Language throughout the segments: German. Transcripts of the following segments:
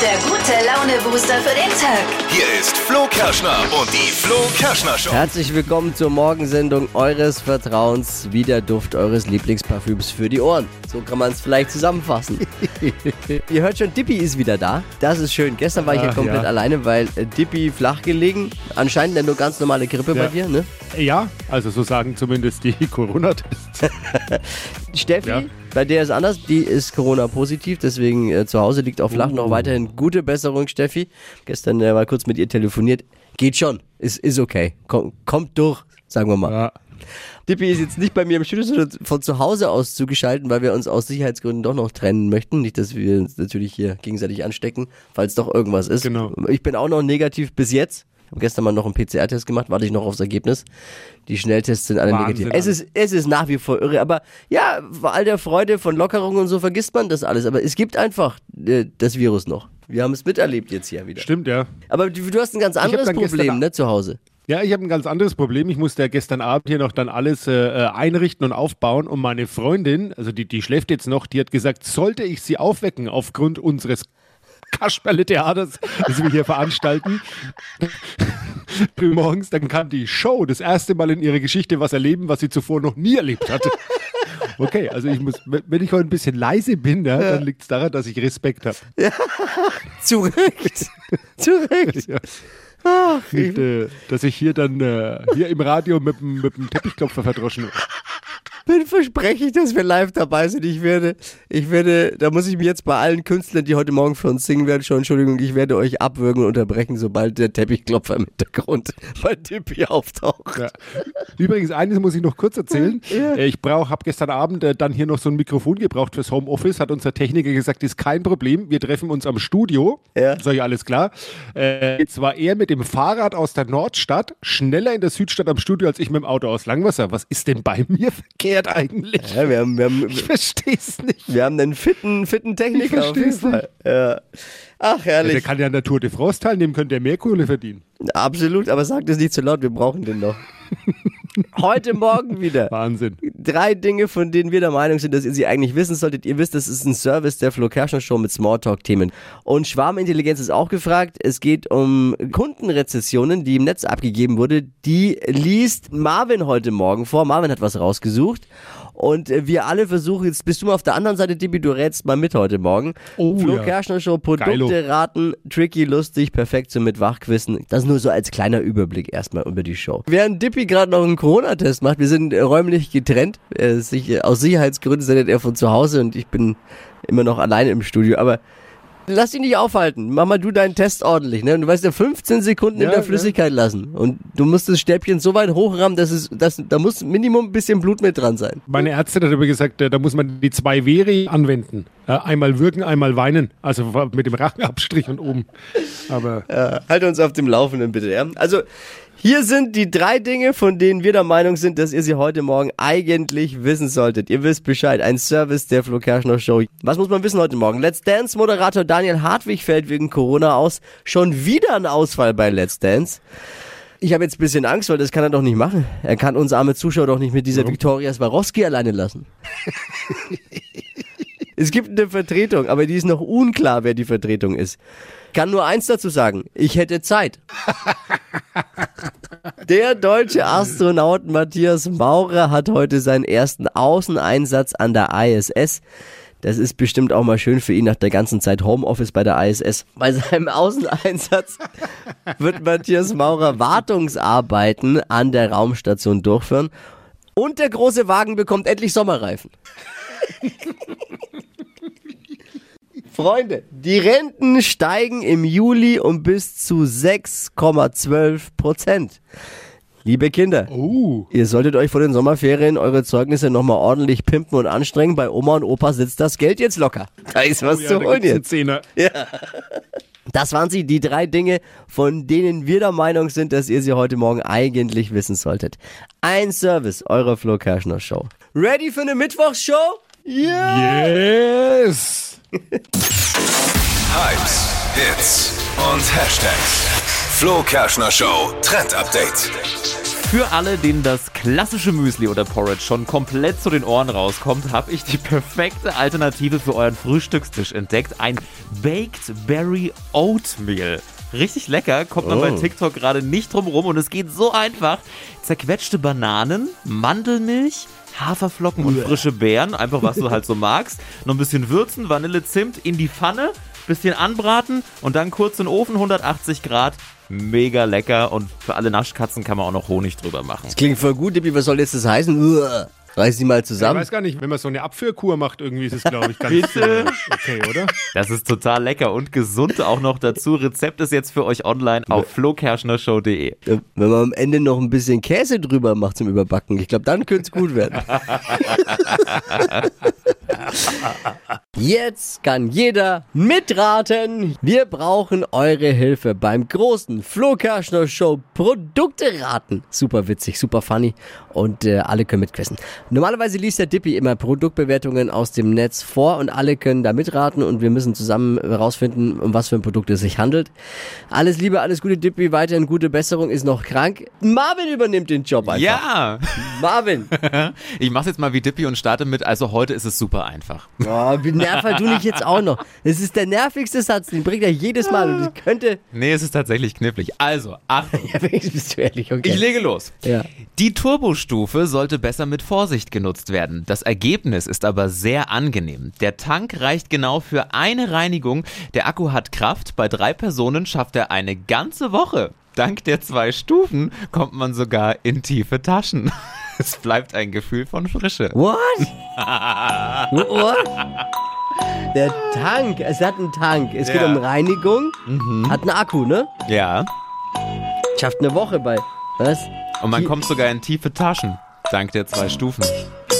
der gute Laune-Booster für den Tag. Hier ist Flo Kerschner und die Flo Kerschner Show. Herzlich willkommen zur Morgensendung eures Vertrauens, wie der Duft eures Lieblingsparfüms für die Ohren. So kann man es vielleicht zusammenfassen. Ihr hört schon, Dippy ist wieder da. Das ist schön. Gestern war ich ja komplett ja. alleine, weil äh, Dippy flach gelegen. Anscheinend ja nur ganz normale Grippe bei Ja. dir, ne? Ja, also so sagen zumindest die Corona-Tests. Steffi, Ja. Bei der ist anders. Die ist Corona-positiv, deswegen äh, zu Hause liegt auch flach. Noch weiterhin gute Besserung, Steffi. Gestern äh, mal kurz mit ihr telefoniert. Geht schon. Ist, ist okay. Komm, kommt durch, sagen wir mal. Ja. Dippy ist jetzt nicht bei mir im Studio, sondern von zu Hause aus zugeschaltet, weil wir uns aus Sicherheitsgründen doch noch trennen möchten. Nicht, dass wir uns natürlich hier gegenseitig anstecken, falls doch irgendwas ist. Genau. Ich bin auch noch negativ bis jetzt. Habe gestern mal noch einen PCR-Test gemacht, warte ich noch aufs Ergebnis. Die Schnelltests sind alle Wahnsinn, negativ. Es ist, es ist nach wie vor irre, aber ja, bei all der Freude von Lockerung und so vergisst man das alles. Aber es gibt einfach äh, das Virus noch. Wir haben es miterlebt jetzt hier wieder. Stimmt, ja. Aber du, du hast ein ganz anderes Problem, ne, zu Hause. Ja, ich habe ein ganz anderes Problem. Ich musste ja gestern Abend hier noch dann alles äh, äh, einrichten und aufbauen. Und meine Freundin, also die, die schläft jetzt noch, die hat gesagt, sollte ich sie aufwecken aufgrund unseres Kasperle-Theaters, das wir hier veranstalten, frühmorgens, dann kann die Show das erste Mal in ihrer Geschichte was erleben, was sie zuvor noch nie erlebt hatte. Okay, also ich muss, wenn ich heute ein bisschen leise bin, ja, dann liegt es daran, dass ich Respekt habe. Zu Recht. zu Recht. Ja. Und, äh, dass ich hier dann äh, hier im Radio mit, dem- mit dem Teppichklopfer verdroschen werde. Dann verspreche ich, dass wir live dabei sind. Ich werde, ich werde, da muss ich mich jetzt bei allen Künstlern, die heute Morgen für uns singen werden, schon Entschuldigung, ich werde euch abwürgen und unterbrechen, sobald der Teppichklopfer im Hintergrund bei Tippi auftaucht. Ja. Übrigens, eines muss ich noch kurz erzählen. Äh, Ich brauch, habe gestern Abend äh, dann hier noch so ein Mikrofon gebraucht fürs Homeoffice. Hat unser Techniker gesagt, ist kein Problem. Wir treffen uns am Studio. Ja. Sag ich, alles klar. Äh, jetzt war er mit dem Fahrrad aus der Nordstadt schneller in der Südstadt am Studio als ich mit dem Auto aus Langwasser. Was ist denn bei mir verkehrt eigentlich? Ja, wir haben, wir haben, Ich versteh's nicht. wir haben einen fitten, fitten Techniker auf jeden Fall. Ja. Ach, Der herrlich. kann ja an der Tour de France teilnehmen, könnte er mehr Kohle verdienen. Absolut, aber sagt es nicht zu laut, wir brauchen den noch. Heute Morgen wieder. Wahnsinn. drei Dinge, von denen wir der Meinung sind, dass ihr sie eigentlich wissen solltet. Ihr wisst, das ist ein Service der Flo Kerschner Show mit Smalltalk-Themen. Und Schwarmintelligenz ist auch gefragt. Es geht um Kundenrezessionen, die im Netz abgegeben wurde. Die liest Marvin heute Morgen vor. Marvin hat was rausgesucht. Und wir alle versuchen, jetzt bist du mal auf der anderen Seite, Dibi, du rätst mal mit heute Morgen. Oh, Flo ja. Kerschner Show, Produkte Geilo. Raten, tricky, lustig, perfekt zum mit Wachquissen. Das nur so als kleiner Überblick erstmal über die Show. Während Dippy gerade noch einen Corona-Test macht, wir sind räumlich getrennt. Äh, aus Sicherheitsgründen sendet er von zu Hause und ich bin immer noch alleine im Studio. Aber lass dich nicht aufhalten. Mach mal du deinen Test ordentlich. Ne? Du weißt ja 15 Sekunden in Ja, der ja. Flüssigkeit lassen. Und du musst das Stäbchen so weit hochrammen, dass es, dass, da muss Minimum ein bisschen Blut mit dran sein. Meine Ärztin hat aber gesagt, äh, da muss man die zwei Vere anwenden. Ja, einmal würgen, einmal weinen. Also mit dem Rachenabstrich und oben. Aber Ja, halt uns auf dem Laufenden bitte. Ja? Also hier sind die drei Dinge, von denen wir der Meinung sind, dass ihr sie heute Morgen eigentlich wissen solltet. Ihr wisst Bescheid. Ein Service der Flo Kerschner Show. Was muss man wissen heute Morgen? Let's Dance Moderator Daniel Hartwig fällt wegen Corona aus. Schon wieder ein Ausfall bei Let's Dance. Ich habe jetzt ein bisschen Angst, weil das kann er doch nicht machen. Er kann uns arme Zuschauer doch nicht mit dieser Viktoria Swarovski alleine lassen. Es gibt eine Vertretung, aber die ist noch unklar, wer die Vertretung ist. Kann nur eins dazu sagen. Ich hätte Zeit. Der deutsche Astronaut Matthias Maurer hat heute seinen ersten Außeneinsatz an der ISS. Das ist bestimmt auch mal schön für ihn nach der ganzen Zeit Homeoffice bei der ISS. Bei seinem Außeneinsatz wird Matthias Maurer Wartungsarbeiten an der Raumstation durchführen. Und der große Wagen bekommt endlich Sommerreifen. Freunde, die Renten steigen im Juli um bis zu 6,12 Prozent. Liebe Kinder, uh, ihr solltet euch vor den Sommerferien eure Zeugnisse nochmal ordentlich pimpen und anstrengen. Bei Oma und Opa sitzt das Geld jetzt locker. Da ist was Oh ja, zu holen jetzt. Zehner. Das waren sie, die drei Dinge, von denen wir der Meinung sind, dass ihr sie heute Morgen eigentlich wissen solltet. Ein Service eurer Flo Kerschner Show. Ready für eine Mittwochsshow? Ja! Yes! Hypes, Hits und Hashtags. Flo Kerschner Show Trend Update. Für alle, denen das klassische Müsli oder Porridge schon komplett zu den Ohren rauskommt, habe ich die perfekte Alternative für euren Frühstückstisch entdeckt. Ein Baked Berry Oatmeal. Richtig lecker, kommt man bei Oh. TikTok gerade nicht drum rum und es geht so einfach. Zerquetschte Bananen, Mandelmilch, Haferflocken und frische Beeren, einfach was du halt so magst. Noch ein bisschen würzen, Vanille, Zimt in die Pfanne, bisschen anbraten und dann kurz in den Ofen, 180 Grad. Mega lecker und für alle Naschkatzen kann man auch noch Honig drüber machen. Das klingt voll gut, Dippi. Was soll jetzt das heißen? Uah. Reiß die mal Ich zusammen. weiß gar nicht, wenn man so eine Abführkur macht, irgendwie ist es, glaube ich, ganz Bitte? äh, okay, oder? Das ist total lecker und gesund auch noch dazu. Rezept ist jetzt für euch online auf flokerschnershow.de. Wenn man am Ende noch ein bisschen Käse drüber macht zum Überbacken, ich glaube, dann könnte es gut werden. Jetzt kann jeder mitraten. Wir brauchen eure Hilfe beim großen Flo Kerschner Show Produkte raten. Super witzig, super funny und äh, alle können mitquissen. Normalerweise liest der Dippy immer Produktbewertungen aus dem Netz vor und alle können da mitraten und wir müssen zusammen herausfinden, um was für ein Produkt es sich handelt. Alles Liebe, alles Gute Dippy, weiterhin gute Besserung, ist noch krank. Marvin übernimmt den Job einfach. Ja, Marvin. ich mach's jetzt mal wie Dippy und starte mit, also heute ist es super einfach. Oh, wie nerv halt du nicht jetzt auch noch. Das ist der nervigste Satz, den bringt er jedes Mal und ich könnte... Nee, es ist tatsächlich knifflig. Also, Achtung, Ja, bist du ehrlich, okay. ich lege los. Ja. Die Turbostufe sollte besser mit Vorsicht genutzt werden. Das Ergebnis ist aber sehr angenehm. Der Tank reicht genau für eine Reinigung. Der Akku hat Kraft. Bei drei Personen schafft er eine ganze Woche. Dank der zwei Stufen kommt man sogar in tiefe Taschen. Es bleibt ein Gefühl von Frische. What? What? Der Tank, es hat einen Tank. Es geht Ja. um Reinigung, hat einen Akku, ne? Ja. Schafft eine Woche bei. Was? Und man Die- kommt sogar in tiefe Taschen. Dank der zwei Stufen.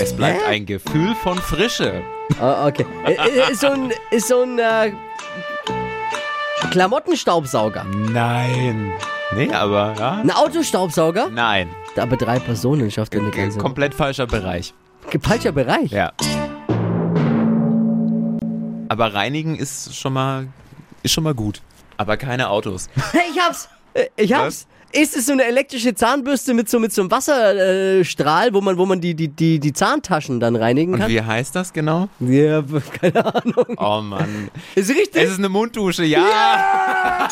Es bleibt ein Gefühl von Frische. Ah, okay. Äh, äh, Ist so ein, ist so ein äh, Klamottenstaubsauger. Nein. Nee, aber ja. Ein Autostaubsauger? Nein. Aber drei Personen schafft er eine ganze. Komplett falscher Bereich. Falscher Bereich. Ja. Aber reinigen ist schon mal ist schon mal gut. Aber keine Autos. Hey, ich hab's! Äh, Ich hab's! Ist es so eine elektrische Zahnbürste mit so, mit so einem Wasserstrahl, Strahl, wo man, wo man die, die, die, die Zahntaschen dann reinigen Und kann? wie heißt das genau? Ja, keine Ahnung. Oh Mann. Ist richtig? Es ist eine Munddusche, ja.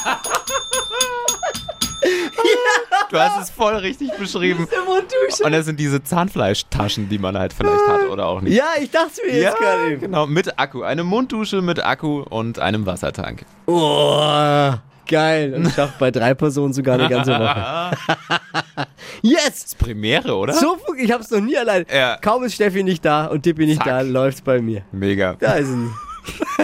Du hast es voll richtig beschrieben. eine Munddusche. Und das sind diese Zahnfleischtaschen, die man halt vielleicht hat oder auch nicht. Ja, ich dachte mir jetzt gerade eben. genau, mit Akku. Eine Munddusche mit Akku und einem Wassertank. Oh, geil. Und schafft bei drei Personen sogar eine ganze Woche. yes! Premiere, oder? So, ich hab's noch nie allein. Ja. Kaum ist Steffi nicht da und Tippi nicht Zack. da, läuft's bei mir. Mega. Da ist sie.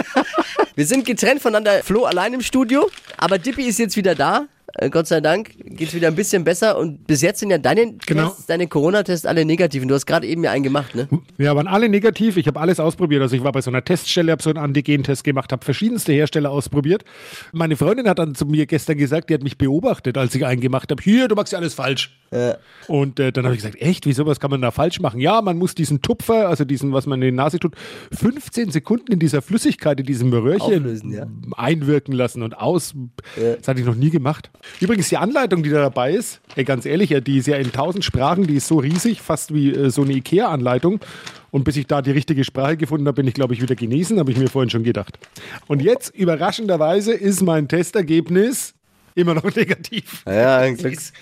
Wir sind getrennt voneinander. Flo allein im Studio, aber Dippy ist jetzt wieder da. Äh, Gott sei Dank geht's wieder ein bisschen besser und bis jetzt sind ja deine Genau. Tests, deine Corona-Tests alle negativ und du hast gerade eben ja einen gemacht, ne? Wir waren alle negativ. Ich habe alles ausprobiert. Also ich war bei so einer Teststelle, habe so einen Antigen-Test gemacht, habe verschiedenste Hersteller ausprobiert. Meine Freundin hat dann zu mir gestern gesagt, die hat mich beobachtet, als ich einen gemacht habe. Hier, du machst ja alles falsch. Und äh, dann habe ich gesagt, echt, wieso, was kann man da falsch machen? Ja, man muss diesen Tupfer, also diesen, was man in die Nase tut, 15 Sekunden in dieser Flüssigkeit, in diesem Röhrchen Auflösen, ja. einwirken lassen und aus. Das hatte ich noch nie gemacht. Übrigens, die Anleitung, die da dabei ist, ey, ganz ehrlich, ja, die ist ja in tausend Sprachen, die ist so riesig, fast wie äh, so eine Ikea-Anleitung. Und bis ich da die richtige Sprache gefunden habe, bin ich, glaube ich, wieder genesen, habe ich mir vorhin schon gedacht. Und jetzt, überraschenderweise, ist mein Testergebnis immer noch negativ. Ja, Glücks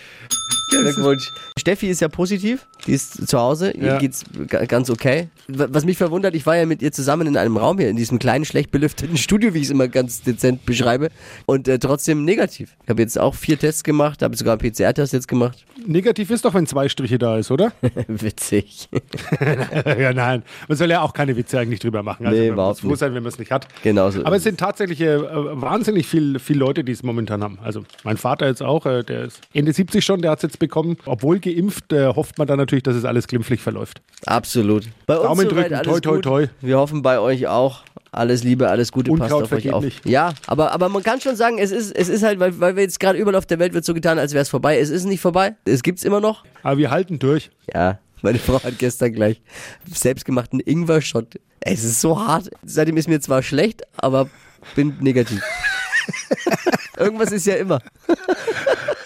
Glückwunsch. Steffi ist ja positiv, die ist zu Hause, ihr Ja. geht's ga- ganz okay. Was mich verwundert, ich war ja mit ihr zusammen in einem Raum hier, in diesem kleinen, schlecht belüfteten Studio, wie ich es immer ganz dezent beschreibe, und äh, trotzdem negativ. Ich habe jetzt auch vier Tests gemacht, habe sogar einen PCR-Test jetzt gemacht. Negativ ist doch, wenn zwei Striche da ist, oder? Witzig. ja, nein. Man soll ja auch keine Witze eigentlich drüber machen. Also Nee, man überhaupt muss froh nicht. sein, wenn man es nicht hat. Genauso. Aber es sind tatsächlich äh, wahnsinnig viel, viel Leute, die es momentan haben. Also mein Vater jetzt auch, äh, der ist Ende 70 schon, der hat es jetzt bekommen. Obwohl geimpft, äh, hofft man dann natürlich, dass es alles glimpflich verläuft. Absolut. Bei uns Daumen drücken, alles toi, toi, toi. Wir hoffen bei euch auch. Alles Liebe, alles Gute, passt Unkraut auf euch auf. nicht. Ja, aber, aber man kann schon sagen, es ist, es ist halt, weil, weil wir jetzt gerade überall auf der Welt wird so getan, als wäre es vorbei. Es ist nicht vorbei. Es gibt's immer noch. Aber wir halten durch. Ja, meine Frau hat gestern gleich selbstgemachten Ingwer-Shot. Es ist so hart. Seitdem ist mir zwar schlecht, aber bin negativ. Irgendwas ist ja immer.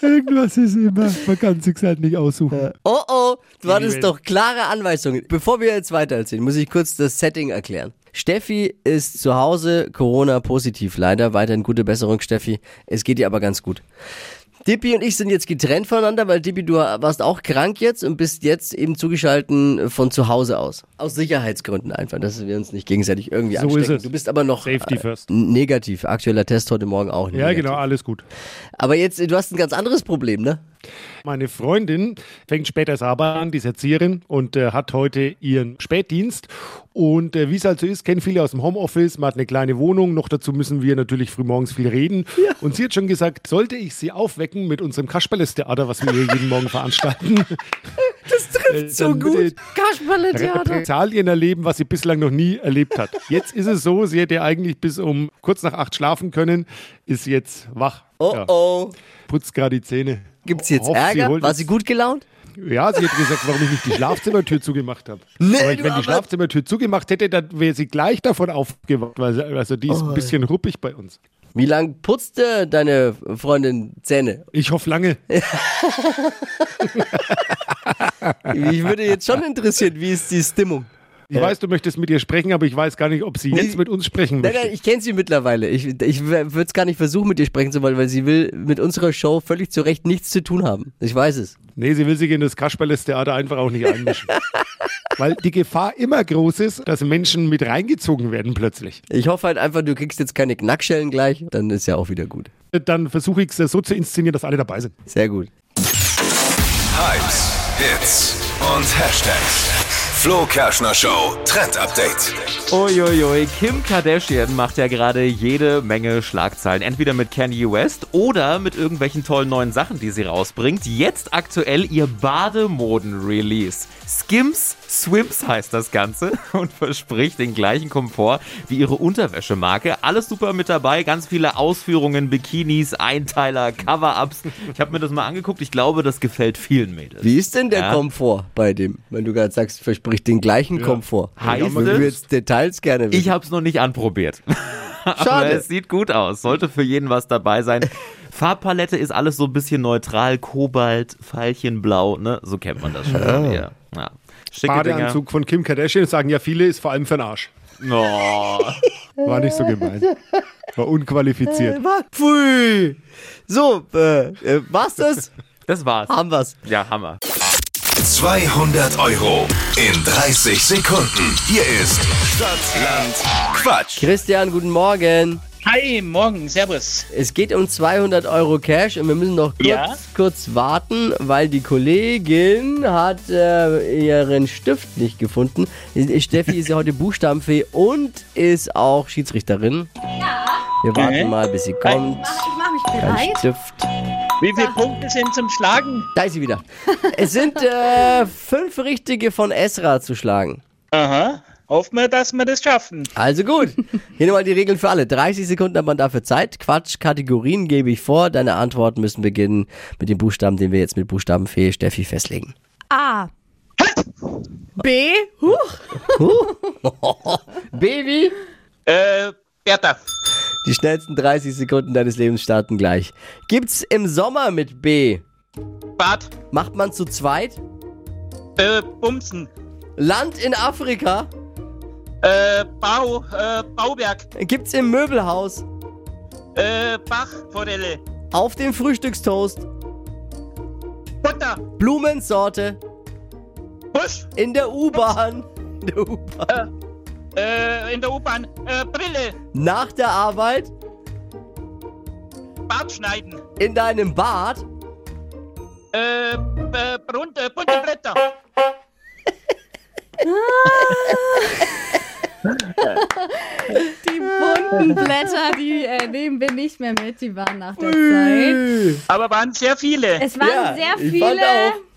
Irgendwas ist immer. Man kann sich halt nicht aussuchen. Oh oh, du hattest doch klare Anweisungen. Bevor wir jetzt weiter erzählen, muss ich kurz das Setting erklären. Steffi ist zu Hause Corona-positiv leider. Weiterhin gute Besserung, Steffi. Es geht ihr aber ganz gut. Dippi und ich sind jetzt getrennt voneinander, weil Dippi, du warst auch krank jetzt und bist jetzt eben zugeschalten von zu Hause aus. Aus Sicherheitsgründen einfach, dass wir uns nicht gegenseitig irgendwie So ist anstecken. es. Du bist aber noch Safety äh, first. negativ. Aktueller Test heute Morgen auch Ja, negativ. genau, alles gut. Aber jetzt, du hast ein ganz anderes Problem, ne? Meine Freundin fängt später Arbeit an, die ist Erzieherin und äh, hat heute ihren Spätdienst. Und äh, wie es halt so ist, kennen viele aus dem Homeoffice, man hat eine kleine Wohnung, noch dazu müssen wir natürlich frühmorgens viel reden. Und sie hat schon gesagt, sollte ich sie aufwecken mit unserem Kasperles-Theater, was wir hier jeden Morgen veranstalten, Das trifft so gut. Kasperle-Theater. Repressalien erleben, was sie bislang noch nie erlebt hat. Jetzt ist es so, sie hätte eigentlich bis um kurz nach acht schlafen können, ist jetzt wach. Oh Ja, oh. Putzt gerade die Zähne. Gibt's jetzt Hoffe, sie Ärger? holt War sie gut gelaunt? Ja, sie hat gesagt, warum ich nicht die Schlafzimmertür zugemacht habe. Nee, aber wenn aber- die Schlafzimmertür zugemacht hätte, dann wäre sie gleich davon aufgewacht, weil sie, also die ist Oh. ein bisschen ruppig bei uns. Wie lang putzte deine Freundin Zähne? Ich hoffe lange. Mich würde jetzt schon interessieren, wie ist die Stimmung? Ich weiß, du möchtest mit ihr sprechen, aber ich weiß gar nicht, ob sie Nee. jetzt mit uns sprechen Nein, möchte. nein, ich kenne sie mittlerweile. Ich, ich würde es gar nicht versuchen, mit ihr sprechen zu wollen, weil sie will mit unserer Show völlig zu Recht nichts zu tun haben. Ich weiß es. Nee, sie will sich in das Kasperles-Theater einfach auch nicht einmischen. weil die Gefahr immer groß ist, dass Menschen mit reingezogen werden plötzlich. Ich hoffe halt einfach, du kriegst jetzt keine Knackschellen gleich, dann ist ja auch wieder gut. Dann versuche ich es so zu inszenieren, dass alle dabei sind. Sehr gut. Hypes, Hits und Hashtags. Flo Kerschner Show Trend Update. Uiuiui, Kim Kardashian macht ja gerade jede Menge Schlagzeilen. Entweder mit Kanye West oder mit irgendwelchen tollen neuen Sachen, die sie rausbringt. Jetzt aktuell ihr Bademoden-Release. Skims Swims heißt das Ganze und verspricht den gleichen Komfort wie ihre Unterwäschemarke. Alles super mit dabei, ganz viele Ausführungen, Bikinis, Einteiler, Cover-Ups. Ich habe mir das mal angeguckt, ich glaube, das gefällt vielen Mädels. Wie ist denn der Ja. Komfort bei dem, wenn du gerade sagst, verspricht den gleichen Komfort? Heißt ich würde jetzt Details gerne wissen. Ich habe es noch nicht anprobiert. Aber Schade. es sieht gut aus. Sollte für jeden was dabei sein. Farbpalette ist alles so ein bisschen neutral. Kobalt, Veilchenblau, ne? So kennt man das schon. Ja. Ja. Schicke Badeanzug von Kim Kardashian, sagen ja viele, ist vor allem für den Arsch. Oh. War nicht so gemein. War unqualifiziert. Pfui. So, äh, äh, war's das? Das war's. Haben wir's. Ja, Hammer. 200 Euro in 30 Sekunden. Hier ist Stadtland Quatsch. Christian, guten Morgen. Hi, morgen, servus. Es geht um 200 Euro Cash und wir müssen noch kurz, Ja? kurz warten, weil die Kollegin hat äh, ihren Stift nicht gefunden. Steffi ist ja heute Buchstabenfee und ist auch Schiedsrichterin. Wir warten Okay. mal, bis sie kommt. Ich mach mich Kein bereit. Stift. Wie viele Punkte sind zum Schlagen? Da ist sie wieder. es sind äh, fünf richtige von Esra zu schlagen. Aha. Hoffen wir, dass wir das schaffen. Also gut. Hier nochmal die Regeln für alle. 30 Sekunden hat man dafür Zeit. Quatsch, Kategorien gebe ich vor. Deine Antworten müssen beginnen mit dem Buchstaben, den wir jetzt mit Buchstabenfee Steffi festlegen. A. B. Huch. Baby! Äh, Bertha. Die schnellsten 30 Sekunden deines Lebens starten gleich. Gibt's im Sommer mit B? Bad. Macht man zu zweit? Äh, Bumsen. Land in Afrika? Äh, Bau. Äh, Bauwerk. Gibt's im Möbelhaus? Äh, Bachforelle. Auf dem Frühstückstoast? Butter. Blumensorte? Busch. In der U-Bahn? In der U-Bahn. Äh, in der U-Bahn. Äh, Brille. Nach der Arbeit? Bart schneiden. In deinem Bad? Äh, äh bunte, bunte Blätter. Die bunten Blätter, die äh, nehmen wir nicht mehr mit. Die waren nach der Zeit. Aber waren sehr viele. Es waren Ja, sehr viele.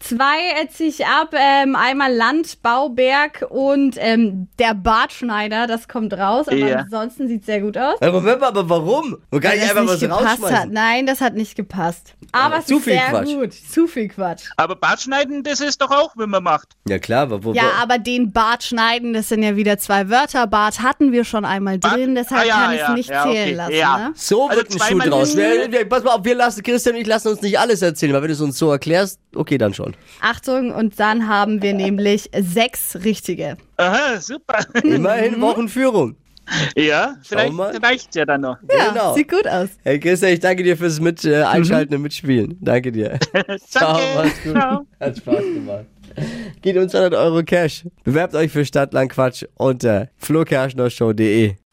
Zwei ziehe ich ab. Ähm, einmal Land, Bauberg und ähm, der Bartschneider. Das kommt raus. Aber Ja. ansonsten sieht sehr gut aus. Aber, Moment aber warum? Man kann Weil nicht das einfach nicht was gepasst hat. rausschmeißen. Nein, das hat nicht gepasst. Aber Ja, es zu ist viel sehr Quatsch. gut. Zu viel Quatsch. Aber Bartschneiden, das ist doch auch, wenn man macht. Ja klar, aber wo, Ja, wo, aber den Bart schneiden, das sind ja wieder zwei Wörter. Bart hatten wir schon einmal Bart? drin, deshalb Ah, ja, kann ich ja, nicht ja, zählen okay, lassen. ja. Ne? so Also wird ein Schuh draus. Wir, wir, pass mal auf, wir lassen, Christian und ich lassen uns nicht alles erzählen, weil wenn du es uns so erklärst, okay, dann schon. Achtung, und dann haben wir nämlich sechs richtige. Aha, super. Immerhin Wochenführung. ja, vielleicht mal. reicht's ja dann noch. Ja, Genau. sieht gut aus. Hey Christian, ich danke dir fürs mit äh, Einschalten und Mitspielen. Danke dir. Ciao, mach's gut. Ciao. Hat Spaß gemacht. Geht uns 200 Euro Cash. Bewerbt euch für Stadtland Quatsch unter flokerschnershow.de.